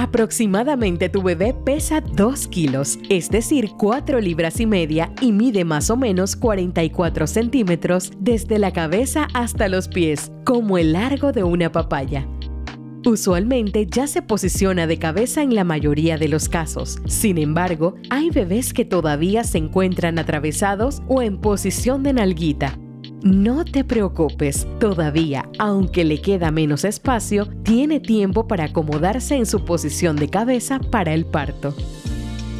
Aproximadamente tu bebé pesa 2 kilos, es decir, 4 libras y media y mide más o menos 44 centímetros desde la cabeza hasta los pies, como el largo de una papaya. Usualmente ya se posiciona de cabeza en la mayoría de los casos. Sin embargo, hay bebés que todavía se encuentran atravesados o en posición de nalguita, no te preocupes, todavía, aunque le queda menos espacio, tiene tiempo para acomodarse en su posición de cabeza para el parto.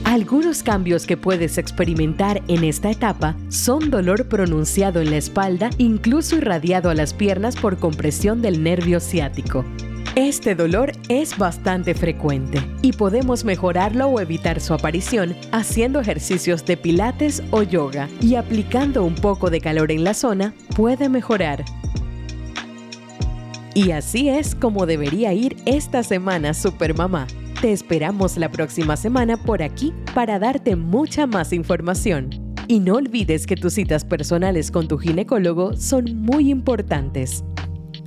Algunos cambios que puedes experimentar en esta etapa son dolor pronunciado en la espalda, incluso irradiado a las piernas por compresión del nervio ciático. Este dolor es bastante frecuente y podemos mejorarlo o evitar su aparición haciendo ejercicios de pilates o yoga y aplicando un poco de calor en la zona puede mejorar. Y así es como debería ir esta semana Supermamá. Te esperamos la próxima semana por aquí para darte mucha más información. Y no olvides que tus citas personales con tu ginecólogo son muy importantes.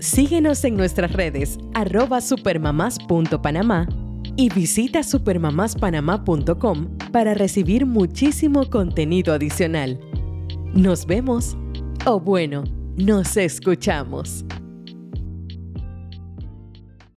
Síguenos en nuestras redes arroba supermamás.panamá y visita supermamáspanamá.com para recibir muchísimo contenido adicional. Nos vemos o bueno, nos escuchamos.